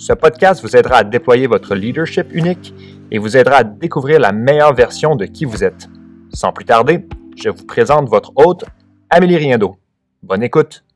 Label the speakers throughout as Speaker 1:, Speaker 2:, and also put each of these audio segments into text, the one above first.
Speaker 1: ce podcast vous aidera à déployer votre leadership unique et vous aidera à découvrir la meilleure version de qui vous êtes. Sans plus tarder, je vous présente votre hôte, Amélie Riendo. Bonne écoute!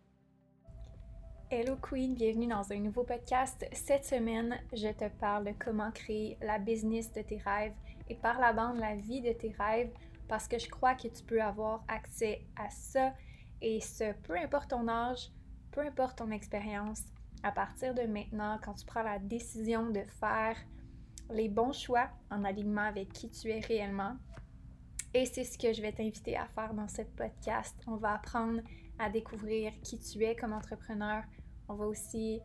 Speaker 2: Hello Queen, bienvenue dans un nouveau podcast. Cette semaine, je te parle de comment créer la business de tes rêves et par la bande la vie de tes rêves parce que je crois que tu peux avoir accès à ça et ce, peu importe ton âge, peu importe ton expérience, à partir de maintenant, quand tu prends la décision de faire les bons choix en alignement avec qui tu es réellement. Et c'est ce que je vais t'inviter à faire dans ce podcast. On va apprendre à découvrir qui tu es comme entrepreneur. On va aussi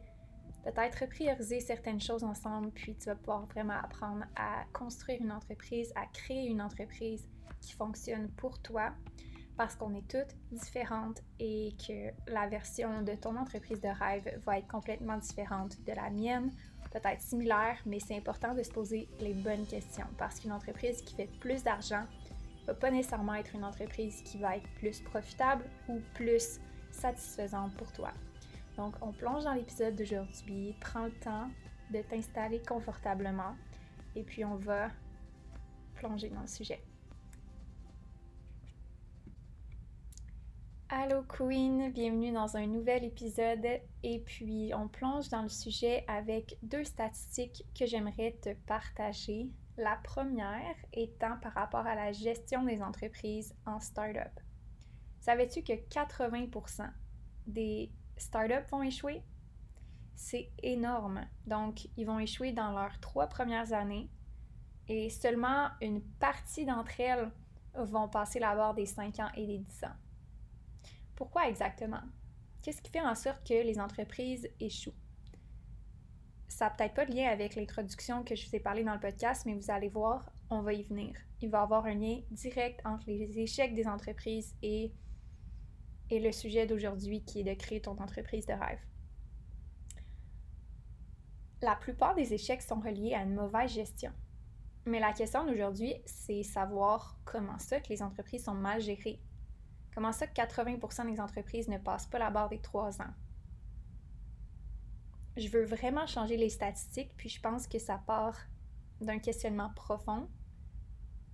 Speaker 2: peut-être prioriser certaines choses ensemble, puis tu vas pouvoir vraiment apprendre à construire une entreprise, à créer une entreprise qui fonctionne pour toi parce qu'on est toutes différentes et que la version de ton entreprise de rêve va être complètement différente de la mienne, peut-être similaire, mais c'est important de se poser les bonnes questions parce qu'une entreprise qui fait plus d'argent va pas nécessairement être une entreprise qui va être plus profitable ou plus satisfaisante pour toi. Donc, on plonge dans l'épisode d'aujourd'hui, prends le temps de t'installer confortablement et puis on va plonger dans le sujet. Allô Queen, bienvenue dans un nouvel épisode et puis on plonge dans le sujet avec deux statistiques que j'aimerais te partager. La première étant par rapport à la gestion des entreprises en start-up. Savais-tu que 80% des start-up vont échouer? C'est énorme. Donc, ils vont échouer dans leurs trois premières années et seulement une partie d'entre elles vont passer la barre des 5 ans et des 10 ans. Pourquoi exactement? Qu'est-ce qui fait en sorte que les entreprises échouent? Ça n'a peut-être pas de lien avec l'introduction que je vous ai parlé dans le podcast, mais vous allez voir, on va y venir. Il va y avoir un lien direct entre les échecs des entreprises et, et le sujet d'aujourd'hui qui est de créer ton entreprise de rêve. La plupart des échecs sont reliés à une mauvaise gestion. Mais la question d'aujourd'hui, c'est savoir comment ça que les entreprises sont mal gérées Comment ça que 80% des entreprises ne passent pas la barre des trois ans? Je veux vraiment changer les statistiques, puis je pense que ça part d'un questionnement profond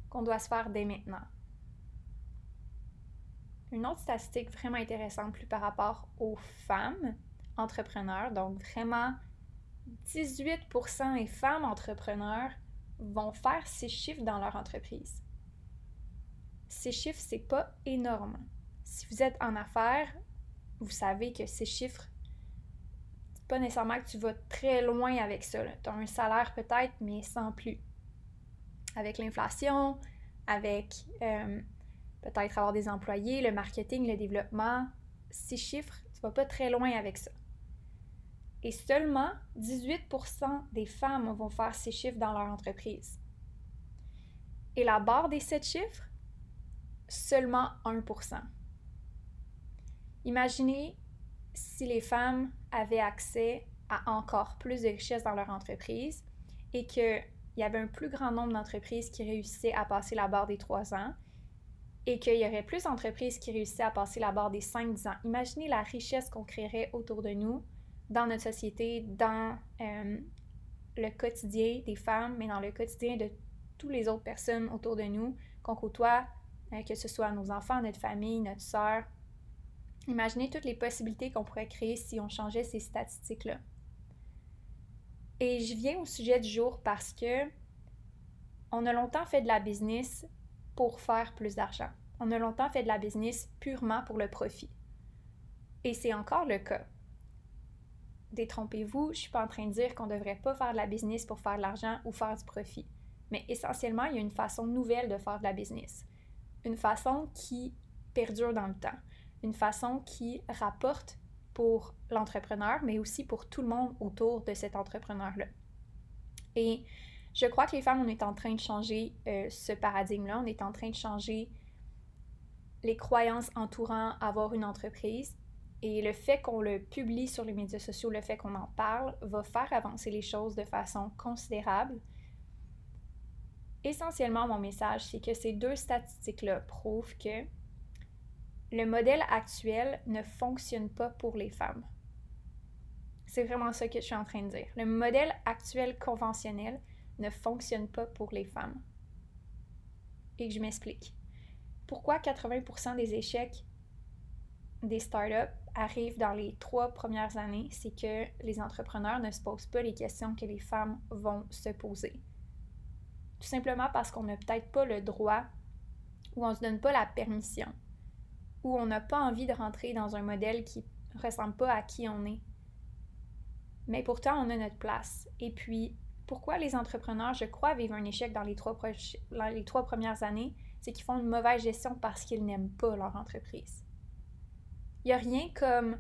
Speaker 2: qu'on doit se faire dès maintenant. Une autre statistique vraiment intéressante plus par rapport aux femmes entrepreneurs, donc vraiment 18% des femmes entrepreneurs vont faire ces chiffres dans leur entreprise. Ces chiffres, c'est pas énorme si vous êtes en affaires, vous savez que ces chiffres, c'est pas nécessairement que tu vas très loin avec ça. Tu as un salaire peut-être, mais sans plus. Avec l'inflation, avec euh, peut-être avoir des employés, le marketing, le développement, ces chiffres, tu vas pas très loin avec ça. Et seulement 18% des femmes vont faire ces chiffres dans leur entreprise. Et la barre des 7 chiffres, seulement 1%. Imaginez si les femmes avaient accès à encore plus de richesses dans leur entreprise et qu'il y avait un plus grand nombre d'entreprises qui réussissaient à passer la barre des 3 ans et qu'il y aurait plus d'entreprises qui réussissaient à passer la barre des 5-10 ans. Imaginez la richesse qu'on créerait autour de nous, dans notre société, dans euh, le quotidien des femmes, mais dans le quotidien de toutes les autres personnes autour de nous qu'on côtoie, euh, que ce soit nos enfants, notre famille, notre soeur, Imaginez toutes les possibilités qu'on pourrait créer si on changeait ces statistiques-là. Et je viens au sujet du jour parce que on a longtemps fait de la business pour faire plus d'argent. On a longtemps fait de la business purement pour le profit. Et c'est encore le cas. Détrompez-vous, je ne suis pas en train de dire qu'on ne devrait pas faire de la business pour faire de l'argent ou faire du profit. Mais essentiellement, il y a une façon nouvelle de faire de la business. Une façon qui perdure dans le temps une façon qui rapporte pour l'entrepreneur, mais aussi pour tout le monde autour de cet entrepreneur-là. Et je crois que les femmes, on est en train de changer euh, ce paradigme-là, on est en train de changer les croyances entourant avoir une entreprise. Et le fait qu'on le publie sur les médias sociaux, le fait qu'on en parle, va faire avancer les choses de façon considérable. Essentiellement, mon message, c'est que ces deux statistiques-là prouvent que le modèle actuel ne fonctionne pas pour les femmes. C'est vraiment ça que je suis en train de dire. Le modèle actuel conventionnel ne fonctionne pas pour les femmes. Et que je m'explique. Pourquoi 80% des échecs des startups arrivent dans les trois premières années, c'est que les entrepreneurs ne se posent pas les questions que les femmes vont se poser. Tout simplement parce qu'on n'a peut-être pas le droit ou on ne se donne pas la permission ou on n'a pas envie de rentrer dans un modèle qui ressemble pas à qui on est. Mais pourtant, on a notre place. Et puis, pourquoi les entrepreneurs, je crois, vivent un échec dans les trois, premières années, c'est qu'ils font une mauvaise gestion parce qu'ils n'aiment pas leur entreprise. Il n'y a rien comme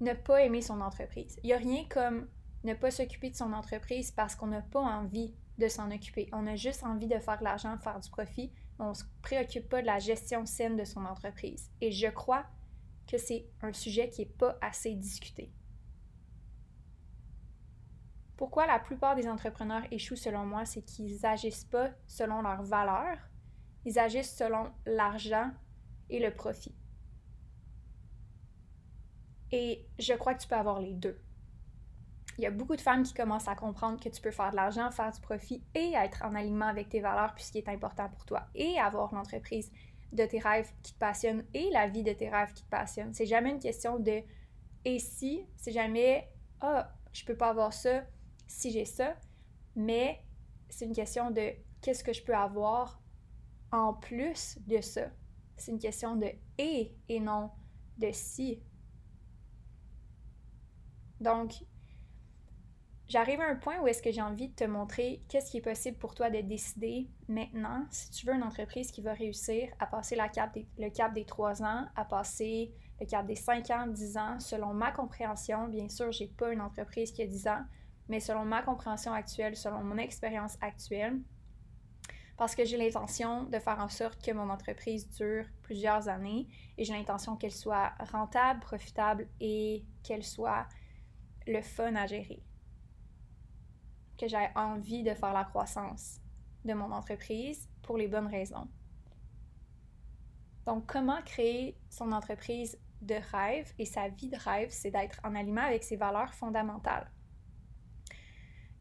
Speaker 2: ne pas aimer son entreprise. Il n'y a rien comme ne pas s'occuper de son entreprise parce qu'on n'a pas envie de s'en occuper. On a juste envie de faire de l'argent, faire du profit, on ne se préoccupe pas de la gestion saine de son entreprise. Et je crois que c'est un sujet qui n'est pas assez discuté. Pourquoi la plupart des entrepreneurs échouent selon moi, c'est qu'ils n'agissent pas selon leurs valeurs, ils agissent selon l'argent et le profit. Et je crois que tu peux avoir les deux il y a beaucoup de femmes qui commencent à comprendre que tu peux faire de l'argent, faire du profit et être en alignement avec tes valeurs puis ce qui est important pour toi et avoir l'entreprise de tes rêves qui te passionne et la vie de tes rêves qui te passionne. C'est jamais une question de et si, c'est jamais ah, je peux pas avoir ça si j'ai ça, mais c'est une question de qu'est-ce que je peux avoir en plus de ça. C'est une question de et et non de si. Donc, J'arrive à un point où est-ce que j'ai envie de te montrer qu'est-ce qui est possible pour toi de décider maintenant si tu veux une entreprise qui va réussir à passer le cap des trois ans, à passer le cap des cinq ans, dix ans, selon ma compréhension. Bien sûr, j'ai pas une entreprise qui a dix ans, mais selon ma compréhension actuelle, selon mon expérience actuelle, parce que j'ai l'intention de faire en sorte que mon entreprise dure plusieurs années et j'ai l'intention qu'elle soit rentable, profitable et qu'elle soit le fun à gérer que j'ai envie de faire la croissance de mon entreprise pour les bonnes raisons. Donc, comment créer son entreprise de rêve et sa vie de rêve, c'est d'être en alignement avec ses valeurs fondamentales.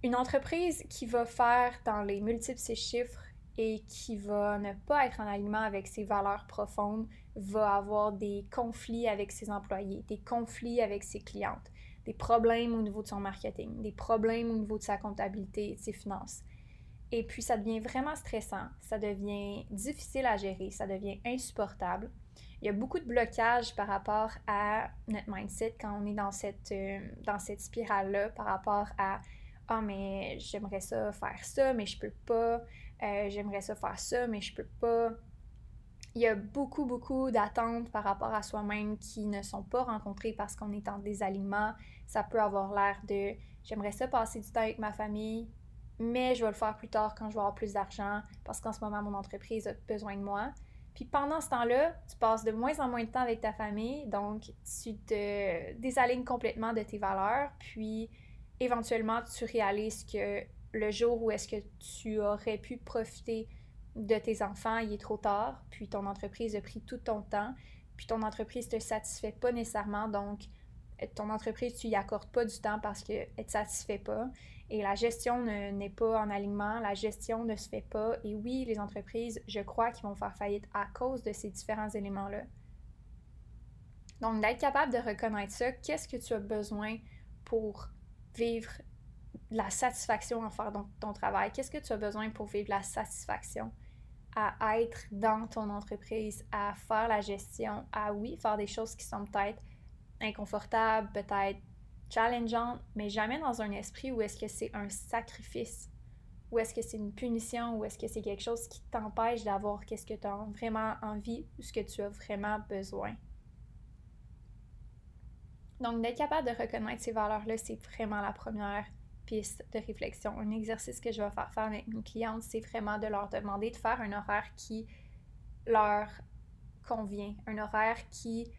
Speaker 2: Une entreprise qui va faire dans les multiples ses chiffres et qui va ne pas être en alignement avec ses valeurs profondes va avoir des conflits avec ses employés, des conflits avec ses clientes, des problèmes au niveau de son marketing, des problèmes au niveau de sa comptabilité et de ses finances. Et puis, ça devient vraiment stressant, ça devient difficile à gérer, ça devient insupportable. Il y a beaucoup de blocages par rapport à notre mindset quand on est dans cette, euh, dans cette spirale-là, par rapport à Ah, mais j'aimerais ça faire ça, mais je peux pas. Euh, j'aimerais ça faire ça, mais je peux pas il y a beaucoup, beaucoup d'attentes par rapport à soi-même qui ne sont pas rencontrées parce qu'on est en désalignement. Ça peut avoir l'air de j'aimerais ça passer du temps avec ma famille, mais je vais le faire plus tard quand je vais avoir plus d'argent parce qu'en ce moment, mon entreprise a besoin de moi. Puis pendant ce temps-là, tu passes de moins en moins de temps avec ta famille, donc tu te désalignes complètement de tes valeurs, puis éventuellement, tu réalises que le jour où est-ce que tu aurais pu profiter de tes enfants, il est trop tard, puis ton entreprise a pris tout ton temps, puis ton entreprise ne te satisfait pas nécessairement, donc euh, ton entreprise, tu y accordes pas du temps parce qu'elle ne te satisfait pas. Et la gestion n'est pas en alignement, la gestion ne se fait pas. Et oui, les entreprises, je crois qu'ils vont faire faillite à cause de ces différents éléments-là. Donc, d'être capable de reconnaître ça, qu'est-ce que tu as besoin pour vivre la satisfaction en faire ton travail? Qu'est-ce que tu as besoin pour vivre la satisfaction? À être dans ton entreprise, à faire la gestion, à oui, faire des choses qui sont peut-être inconfortables, peut-être challengeantes, mais jamais dans un esprit où est-ce que c'est un sacrifice, où est-ce que c'est une punition, ou est-ce que c'est quelque chose qui t'empêche d'avoir qu'est-ce que tu as vraiment envie ou ce que tu as vraiment besoin. Donc, d'être capable de reconnaître ces valeurs-là, c'est vraiment la première piste de réflexion. Un exercice que je vais faire faire avec mes clientes, c'est vraiment de leur demander de faire un horaire qui leur convient, un horaire qui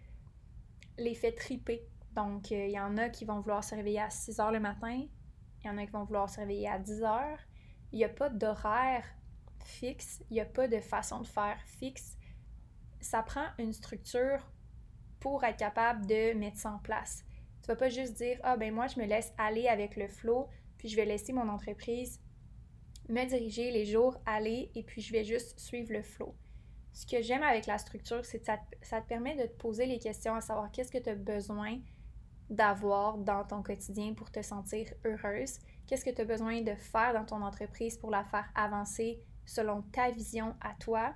Speaker 2: les fait triper. Donc, euh, il y en a qui vont vouloir se réveiller à 6 heures le matin, il y en a qui vont vouloir se réveiller à 10 heures. Il n'y a pas d'horaire fixe, il n'y a pas de façon de faire fixe. Ça prend une structure pour être capable de mettre ça en place. Tu vas pas juste dire Ah, ben moi, je me laisse aller avec le flow, puis je vais laisser mon entreprise me diriger les jours, aller, et puis je vais juste suivre le flow. Ce que j'aime avec la structure, c'est que ça ça te, permet de te poser les questions à savoir qu'est-ce que tu as besoin d'avoir dans ton quotidien pour te sentir heureuse, qu'est-ce que tu as besoin de faire dans ton entreprise pour la faire avancer selon ta vision à toi,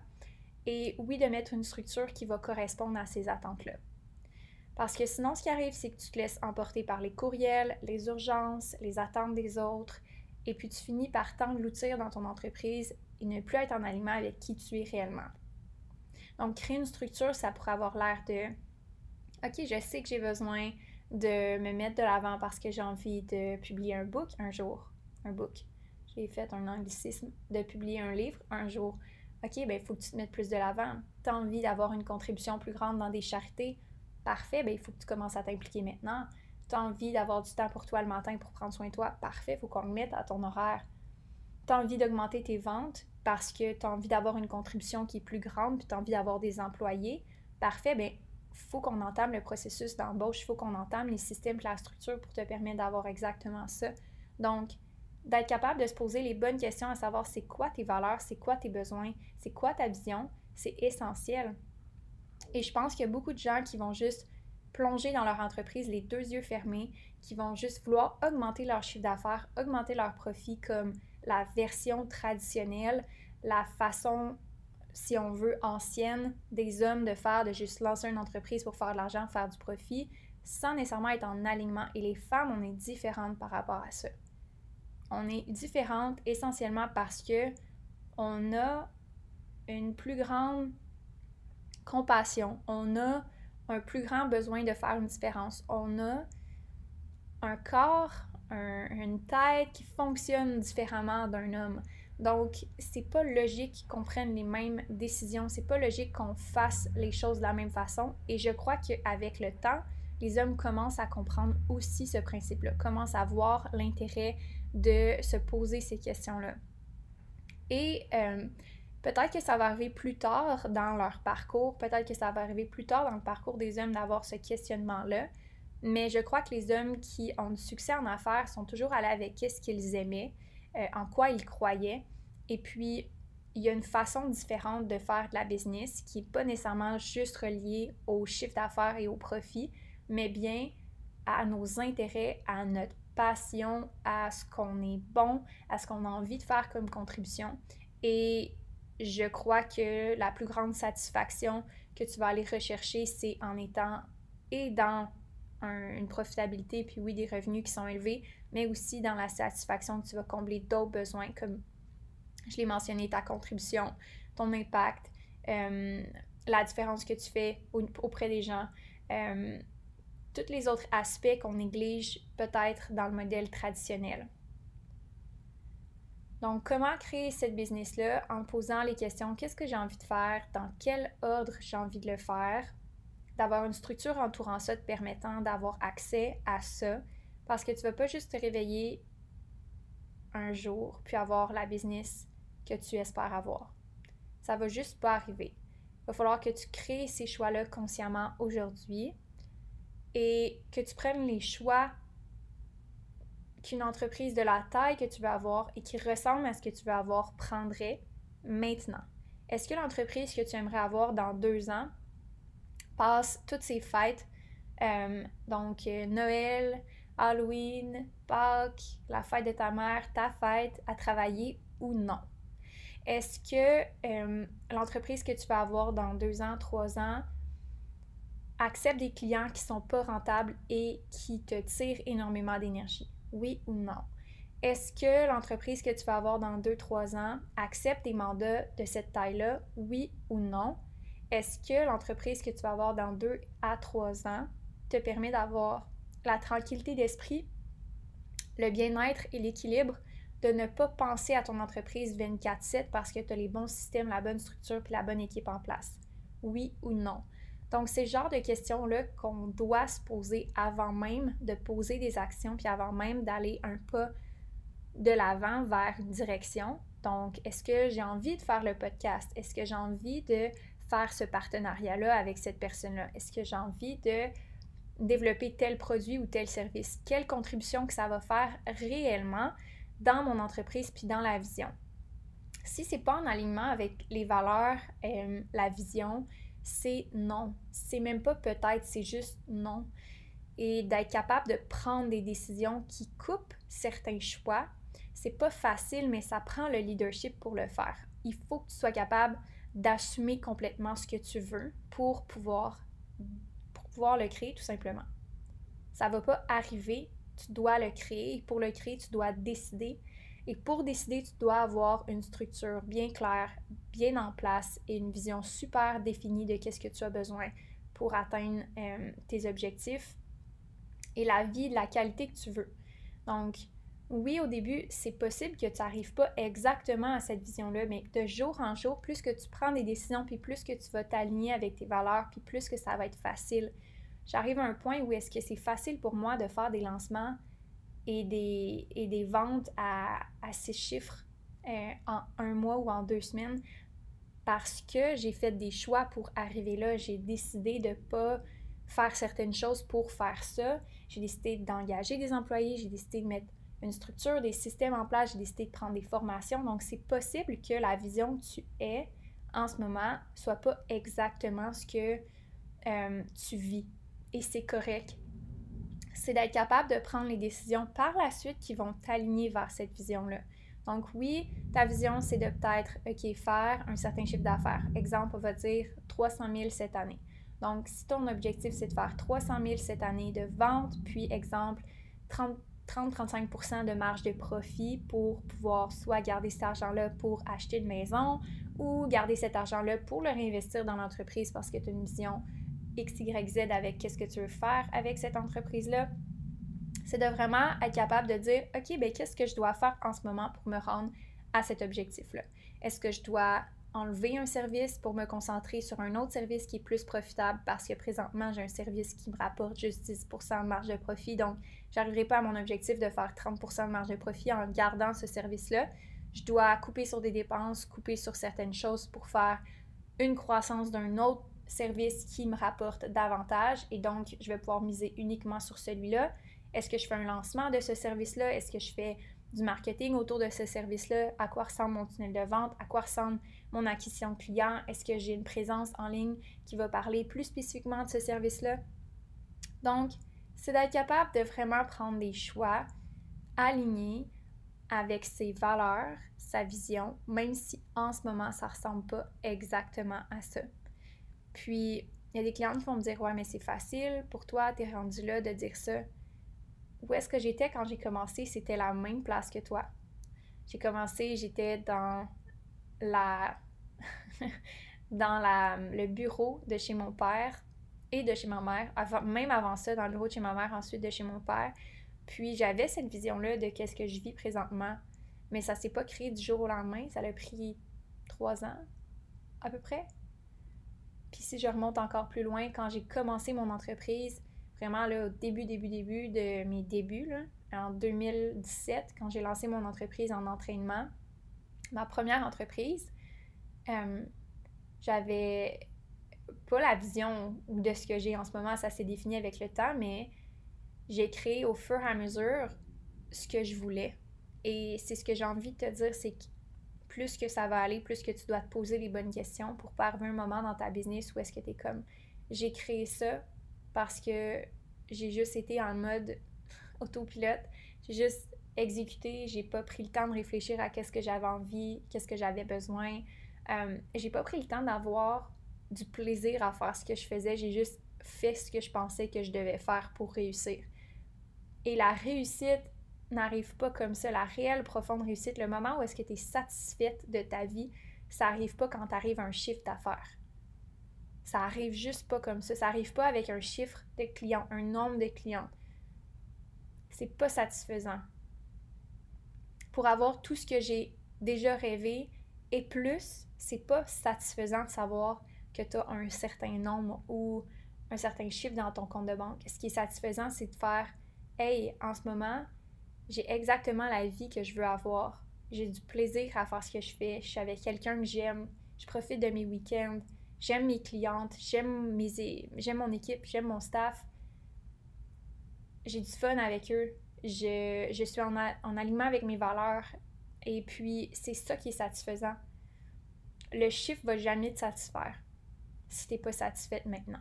Speaker 2: et oui, de mettre une structure qui va correspondre à ces attentes-là. Parce que sinon, ce qui arrive, c'est que tu te laisses emporter par les courriels, les urgences, les attentes des autres, et puis tu finis par t'engloutir dans ton entreprise et ne plus être en alignement avec qui tu es réellement. Donc, créer une structure, ça pourrait avoir l'air de OK, je sais que j'ai besoin de me mettre de l'avant parce que j'ai envie de publier un book un jour. Un book. J'ai fait un anglicisme de publier un livre un jour. OK, ben il faut que tu te mettes plus de l'avant. Tu as envie d'avoir une contribution plus grande dans des charités Parfait, ben, il faut que tu commences à t'impliquer maintenant. Tu as envie d'avoir du temps pour toi le matin pour prendre soin de toi. Parfait, il faut qu'on le mette à ton horaire. Tu as envie d'augmenter tes ventes parce que tu as envie d'avoir une contribution qui est plus grande, puis tu as envie d'avoir des employés. Parfait, bien, faut qu'on entame le processus d'embauche, il faut qu'on entame les systèmes, la structure pour te permettre d'avoir exactement ça. Donc, d'être capable de se poser les bonnes questions à savoir c'est quoi tes valeurs, c'est quoi tes besoins, c'est quoi ta vision, c'est essentiel. Et je pense qu'il y a beaucoup de gens qui vont juste plonger dans leur entreprise les deux yeux fermés, qui vont juste vouloir augmenter leur chiffre d'affaires, augmenter leur profit comme la version traditionnelle, la façon, si on veut, ancienne des hommes de faire, de juste lancer une entreprise pour faire de l'argent, faire du profit, sans nécessairement être en alignement. Et les femmes, on est différentes par rapport à ça. On est différentes essentiellement parce que on a une plus grande compassion, on a un plus grand besoin de faire une différence. On a un corps, une tête qui fonctionne différemment d'un homme. Donc, c'est pas logique qu'on prenne les mêmes décisions, c'est pas logique qu'on fasse les choses de la même façon. Et je crois qu'avec le temps, les hommes commencent à comprendre aussi ce principe-là, commencent à voir l'intérêt de se poser ces questions-là. Et euh, Peut-être que ça va arriver plus tard dans leur parcours, peut-être que ça va arriver plus tard dans le parcours des hommes d'avoir ce questionnement-là, mais je crois que les hommes qui ont du succès en affaires sont toujours allés avec ce qu'ils aimaient, euh, en quoi ils croyaient, et puis il y a une façon différente de faire de la business qui n'est pas nécessairement juste reliée au chiffre d'affaires et au profit, mais bien à nos intérêts, à notre passion, à ce qu'on est bon, à ce qu'on a envie de faire comme contribution. Et je crois que la plus grande satisfaction que tu vas aller rechercher, c'est en étant et dans une profitabilité, puis oui, des revenus qui sont élevés, mais aussi dans la satisfaction que tu vas combler d'autres besoins, comme je l'ai mentionné, ta contribution, ton impact, euh, la différence que tu fais auprès des gens, euh, tous les autres aspects qu'on néglige peut-être dans le modèle traditionnel. Donc, comment créer cette business-là en posant les questions qu'est-ce que j'ai envie de faire, dans quel ordre j'ai envie de le faire, d'avoir une structure entourant ça te permettant d'avoir accès à ça, parce que tu ne vas pas juste te réveiller un jour puis avoir la business que tu espères avoir. Ça va juste pas arriver. Il va falloir que tu crées ces choix-là consciemment aujourd'hui et que tu prennes les choix qu'une entreprise de la taille que tu veux avoir et qui ressemble à ce que tu veux avoir prendrait maintenant? Est-ce que l'entreprise que tu aimerais avoir dans deux ans passe toutes ces fêtes, euh, donc euh, Noël, Halloween, Pâques, la fête de ta mère, ta fête, à travailler ou non? Est-ce que euh, l'entreprise que tu vas avoir dans deux ans, trois ans accepte des clients qui ne sont pas rentables et qui te tirent énormément d'énergie? Oui ou non? Est-ce que l'entreprise que tu vas avoir dans 2-3 ans accepte des mandats de cette taille-là, oui ou non? Est-ce que l'entreprise que tu vas avoir dans 2 à 3 ans te permet d'avoir la tranquillité d'esprit le bien-être et l'équilibre de ne pas penser à ton entreprise 24/7 parce que tu as les bons systèmes, la bonne structure puis la bonne équipe en place? Oui ou non? Donc, c'est le genre de questions-là qu'on doit se poser avant même de poser des actions puis avant même d'aller un pas de l'avant vers une direction. Donc, est-ce que j'ai envie de faire le podcast? Est-ce que j'ai envie de faire ce partenariat-là avec cette personne-là? Est-ce que j'ai envie de développer tel produit ou tel service? Quelle contribution que ça va faire réellement dans mon entreprise puis dans la vision? Si c'est pas en alignement avec les valeurs, euh, la vision, c'est non. C'est même pas peut-être, c'est juste non. Et d'être capable de prendre des décisions qui coupent certains choix, c'est pas facile, mais ça prend le leadership pour le faire. Il faut que tu sois capable d'assumer complètement ce que tu veux pour pouvoir, pour le créer tout simplement. Ça va pas arriver, tu dois le créer. Et pour le créer, tu dois décider. Et pour décider, tu dois avoir une structure bien claire, bien en place et une vision super définie de qu'est-ce que tu as besoin pour atteindre euh, tes objectifs et la vie, la qualité que tu veux. Donc, oui, au début, c'est possible que tu n'arrives pas exactement à cette vision-là, mais de jour en jour, plus que tu prends des décisions, puis plus que tu vas t'aligner avec tes valeurs, puis plus que ça va être facile. J'arrive à un point où est-ce que c'est facile pour moi de faire des lancements et des, et des ventes à, à ces chiffres euh, en un mois ou en deux semaines parce que j'ai fait des choix pour arriver là. J'ai décidé de ne pas faire certaines choses pour faire ça. J'ai décidé d'engager des employés, j'ai décidé de mettre une structure, des systèmes en place, j'ai décidé de prendre des formations. Donc, c'est possible que la vision que tu es en ce moment soit pas exactement ce que euh, tu vis. Et c'est correct. C'est d'être capable de prendre les décisions par la suite qui vont t'aligner vers cette vision-là. Donc oui, ta vision, c'est de peut-être, OK, faire un certain chiffre d'affaires. Exemple, on va dire 300 000 cette année. Donc, si ton objectif, c'est de faire 300 000 cette année de vente, puis exemple, 30-35% de marge de profit pour pouvoir soit garder cet argent-là pour acheter une maison ou garder cet argent-là pour le réinvestir dans l'entreprise parce que tu as une vision X, Y, Z avec qu'est-ce que tu veux faire avec cette entreprise-là c'est de vraiment être capable de dire, OK, ben qu'est-ce que je dois faire en ce moment pour me rendre à cet objectif-là? Est-ce que je dois enlever un service pour me concentrer sur un autre service qui est plus profitable parce que présentement, j'ai un service qui me rapporte juste 10% de marge de profit. Donc, j'arriverai pas à mon objectif de faire 30% de marge de profit en gardant ce service-là. Je dois couper sur des dépenses, couper sur certaines choses pour faire une croissance d'un autre service qui me rapporte davantage et donc je vais pouvoir miser uniquement sur celui-là. Est-ce que je fais un lancement de ce service-là? Est-ce que je fais du marketing autour de ce service-là? À quoi ressemble mon tunnel de vente? À quoi ressemble mon acquisition de clients? Est-ce que j'ai une présence en ligne qui va parler plus spécifiquement de ce service-là? Donc, c'est d'être capable de vraiment prendre des choix alignés avec ses valeurs, sa vision, même si en ce moment, ça ne ressemble pas exactement à ça. Puis, il y a des clients qui vont me dire Ouais, mais c'est facile pour toi, tu es rendu là de dire ça où est-ce que j'étais quand j'ai commencé, c'était la même place que toi. J'ai commencé, j'étais dans la dans la, le bureau de chez mon père et de chez ma mère, même avant ça, dans le bureau de chez ma mère, ensuite de chez mon père. Puis j'avais cette vision-là de qu'est-ce que je vis présentement, mais ça s'est pas créé du jour au lendemain, ça a pris trois ans à peu près. Puis si je remonte encore plus loin, quand j'ai commencé mon entreprise, vraiment là, au début, début, début de mes débuts, en 2017, quand j'ai lancé mon entreprise en entraînement, ma première entreprise, euh, j'avais pas la vision de ce que j'ai en ce moment, ça s'est défini avec le temps, mais j'ai créé au fur et à mesure ce que je voulais. Et c'est ce que j'ai envie de te dire, c'est que plus que ça va aller, plus que tu dois te poser les bonnes questions pour pas arriver un moment dans ta business où est-ce que tu es comme j'ai créé ça parce que j'ai juste été en mode autopilote. J'ai juste exécuté, j'ai pas pris le temps de réfléchir à qu'est-ce que j'avais envie, qu'est-ce que j'avais besoin. Euh, j'ai pas pris le temps d'avoir du plaisir à faire ce que je faisais, j'ai juste fait ce que je pensais que je devais faire pour réussir. Et la réussite n'arrive pas comme ça. La réelle profonde réussite, le moment où est-ce que tu es satisfaite de ta vie, ça arrive pas quand tu arrives à un chiffre d'affaires. Ça arrive juste pas comme ça. Ça arrive pas avec un chiffre de clients, un nombre de clients. C'est pas satisfaisant. pour avoir tout ce que j'ai déjà rêvé et plus, c'est pas satisfaisant de savoir que tu as un certain nombre ou un certain chiffre dans ton compte de banque. Ce qui est satisfaisant, c'est de faire Hey, en ce moment, j'ai exactement la vie que je veux avoir. J'ai du plaisir à faire ce que je fais. Je suis avec quelqu'un que j'aime. Je profite de mes week-ends. J'aime mes clientes. J'aime mon équipe. J'aime mon staff. J'ai du fun avec eux. Je, je suis en, en alignement avec mes valeurs. Et puis, c'est ça qui est satisfaisant. Le chiffre va jamais te satisfaire si tu n'es pas satisfaite maintenant.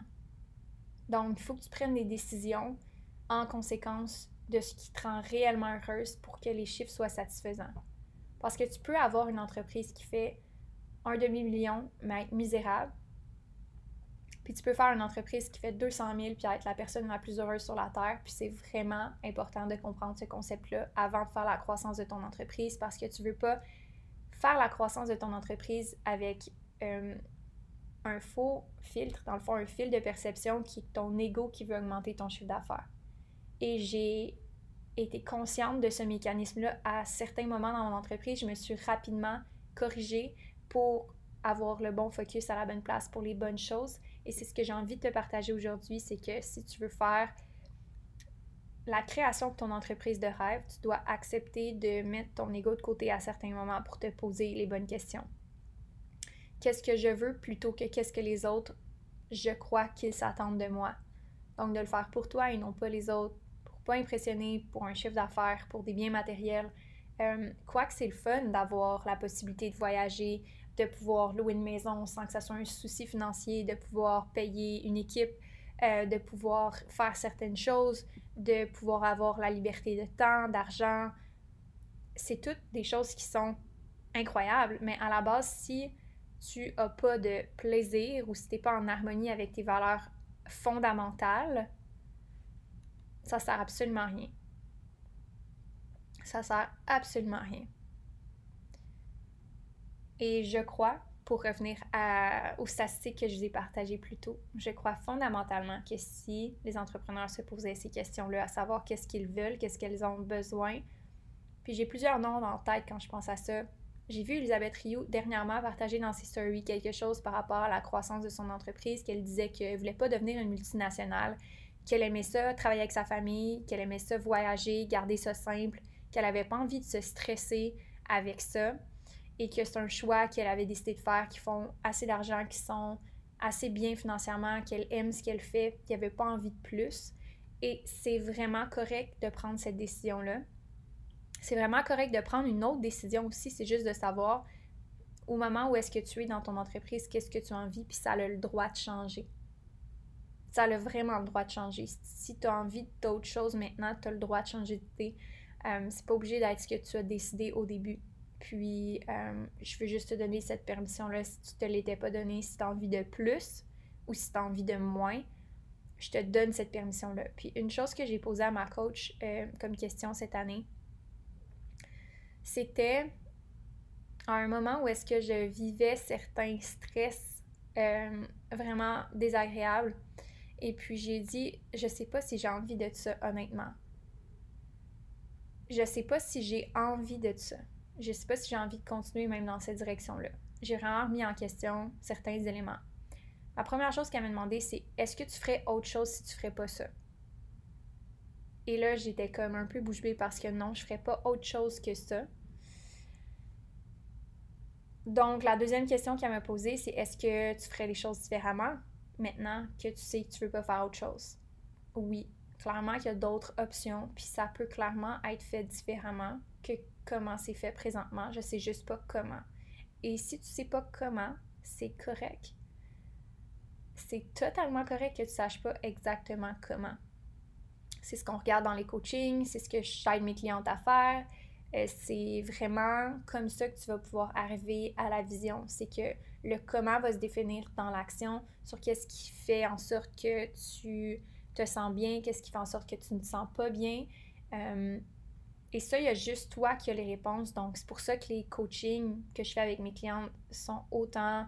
Speaker 2: Donc, il faut que tu prennes des décisions en conséquence de ce qui te rend réellement heureuse pour que les chiffres soient satisfaisants. Parce que tu peux avoir une entreprise qui fait un demi-million, mais être misérable. Puis tu peux faire une entreprise qui fait 200 000 puis être la personne la plus heureuse sur la Terre. Puis c'est vraiment important de comprendre ce concept-là avant de faire la croissance de ton entreprise parce que tu veux pas faire la croissance de ton entreprise avec euh, un faux filtre, dans le fond, un fil de perception qui est ton ego qui veut augmenter ton chiffre d'affaires. Et j'ai été consciente de ce mécanisme-là à certains moments dans mon entreprise. Je me suis rapidement corrigée pour avoir le bon focus à la bonne place pour les bonnes choses. Et c'est ce que j'ai envie de te partager aujourd'hui, c'est que si tu veux faire la création de ton entreprise de rêve, tu dois accepter de mettre ton ego de côté à certains moments pour te poser les bonnes questions qu'est-ce que je veux plutôt que qu'est-ce que les autres, je crois qu'ils s'attendent de moi? Donc de le faire pour toi et non pas les autres, pas impressionner, pour un chiffre d'affaires, pour des biens matériels. Euh, quoique c'est le fun d'avoir la possibilité de voyager, de pouvoir louer une maison sans que ça soit un souci financier, de pouvoir payer une équipe, euh, de pouvoir faire certaines choses, de pouvoir avoir la liberté de temps, d'argent. C'est toutes des choses qui sont incroyables, mais à la base, si tu n'as pas de plaisir ou si tu n'es pas en harmonie avec tes valeurs fondamentales, ça sert absolument rien. Ça sert absolument rien. Et je crois, pour revenir à, aux statistiques que je vous ai partagées plus tôt, je crois fondamentalement que si les entrepreneurs se posaient ces questions-là, à savoir qu'est-ce qu'ils veulent, qu'est-ce qu'ils ont besoin, puis j'ai plusieurs noms en tête quand je pense à ça, j'ai vu Elisabeth Rioux dernièrement partager dans ses stories quelque chose par rapport à la croissance de son entreprise, qu'elle disait qu'elle ne voulait pas devenir une multinationale, qu'elle aimait ça, travailler avec sa famille, qu'elle aimait ça, voyager, garder ça simple, qu'elle n'avait pas envie de se stresser avec ça et que c'est un choix qu'elle avait décidé de faire, qui font assez d'argent, qui sont assez bien financièrement, qu'elle aime ce qu'elle fait, qu'elle n'avait pas envie de plus. Et c'est vraiment correct de prendre cette décision-là c'est vraiment correct de prendre une autre décision aussi. C'est juste de savoir au moment où est-ce que tu es dans ton entreprise, qu'est-ce que tu as envie, puis ça a le droit de changer. Ça a vraiment le droit de changer. Si tu as envie d'autre chose maintenant, tu as le droit de changer d'idée. Euh, c'est pas obligé d'être ce que tu as décidé au début. Puis, euh, je veux juste te donner cette permission-là si tu te l'étais pas donnée, si tu as envie de plus ou si tu as envie de moins, je te donne cette permission-là. Puis, une chose que j'ai posée à ma coach euh, comme question cette année, c'était à un moment où est-ce que je vivais certains stress vraiment désagréables. Et puis j'ai dit, je sais pas si j'ai envie de ça, honnêtement. Je sais pas si j'ai envie de ça. Je sais pas si j'ai envie de continuer même dans cette direction-là. J'ai vraiment remis en question certains éléments. La première chose qu'elle m'a demandé, c'est est-ce que tu ferais autre chose si tu ferais pas ça? Et là, j'étais comme un peu bouche parce que non, je ferais pas autre chose que ça. Donc, la deuxième question qu'elle m'a posée, c'est est-ce que tu ferais les choses différemment? Maintenant que tu sais que tu veux pas faire autre chose? Oui, clairement qu'il y a d'autres options, puis ça peut clairement être fait différemment que comment c'est fait présentement. Je sais juste pas comment. Et si tu sais pas comment, c'est correct. C'est totalement correct que tu saches pas exactement comment. C'est ce qu'on regarde dans les coachings, c'est ce que j'aide mes clientes à faire. Euh, c'est vraiment comme ça que tu vas pouvoir arriver à la vision. C'est que le comment va se définir dans l'action sur qu'est-ce qui fait en sorte que tu te sens bien, qu'est-ce qui fait en sorte que tu ne te sens pas bien. Euh, et ça, il y a juste toi qui as les réponses. Donc, c'est pour ça que les coachings que je fais avec mes clientes sont autant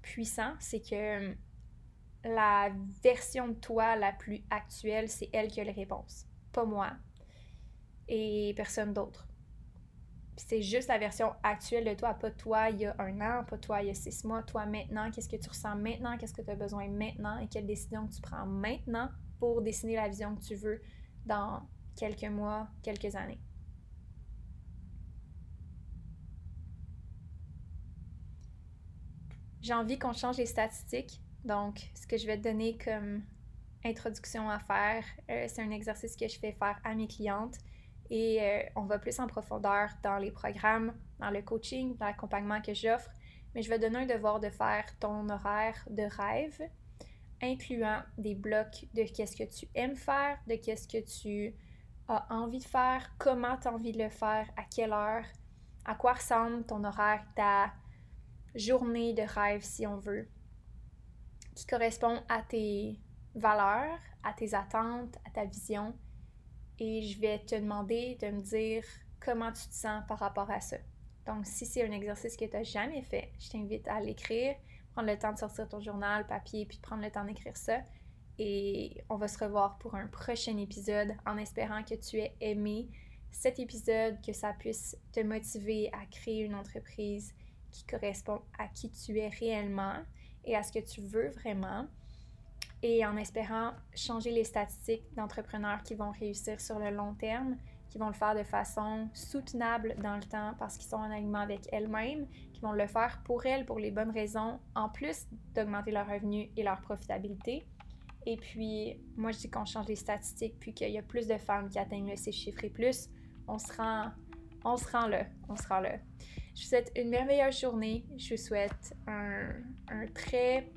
Speaker 2: puissants. C'est que la version de toi la plus actuelle, c'est elle qui a les réponses, pas moi et personne d'autre. C'est juste la version actuelle de toi, pas toi il y a un an, pas toi il y a six mois, toi maintenant, qu'est-ce que tu ressens maintenant, qu'est-ce que tu as besoin maintenant et quelle décision tu prends maintenant pour dessiner la vision que tu veux dans quelques mois, quelques années. J'ai envie qu'on change les statistiques. Donc, ce que je vais te donner comme introduction à faire, euh, c'est un exercice que je fais faire à mes clientes et euh, on va plus en profondeur dans les programmes, dans le coaching, dans l'accompagnement que j'offre. Mais je vais donner un devoir de faire ton horaire de rêve, incluant des blocs de qu'est-ce que tu aimes faire, de qu'est-ce que tu as envie de faire, comment tu as envie de le faire, à quelle heure, à quoi ressemble ton horaire, ta journée de rêve, si on veut, qui correspond à tes valeurs, à tes attentes, à ta vision et je vais te demander de me dire comment tu te sens par rapport à ça. Donc, si c'est un exercice que tu n'as jamais fait, je t'invite à l'écrire, prendre le temps de sortir ton journal, papier, puis prendre le temps d'écrire ça. Et on va se revoir pour un prochain épisode en espérant que tu aies aimé cet épisode, que ça puisse te motiver à créer une entreprise qui correspond à qui tu es réellement et à ce que tu veux vraiment et en espérant changer les statistiques d'entrepreneurs qui vont réussir sur le long terme, qui vont le faire de façon soutenable dans le temps parce qu'ils sont en alignement avec elles-mêmes, qui vont le faire pour elles pour les bonnes raisons, en plus d'augmenter leurs revenus et leur profitabilité. Et puis, moi, je dis qu'on change les statistiques, puis qu'il y a plus de femmes qui atteignent le chiffres chiffré plus, on se rend, on se rend là, on se rend là. Je vous souhaite une merveilleuse journée. Je vous souhaite un, un très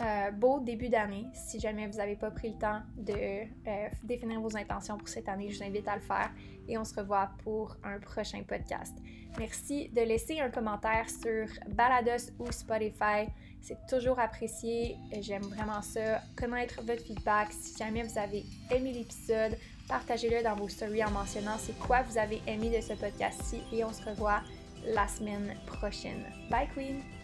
Speaker 2: euh, beau début d'année. Si jamais vous n'avez pas pris le temps de euh, définir vos intentions pour cette année, je vous invite à le faire et on se revoit pour un prochain podcast. Merci de laisser un commentaire sur Balados ou Spotify. C'est toujours apprécié. J'aime vraiment ça. Connaître votre feedback. Si jamais vous avez aimé l'épisode, partagez-le dans vos stories en mentionnant c'est quoi vous avez aimé de ce podcast-ci et on se revoit la semaine prochaine. Bye Queen!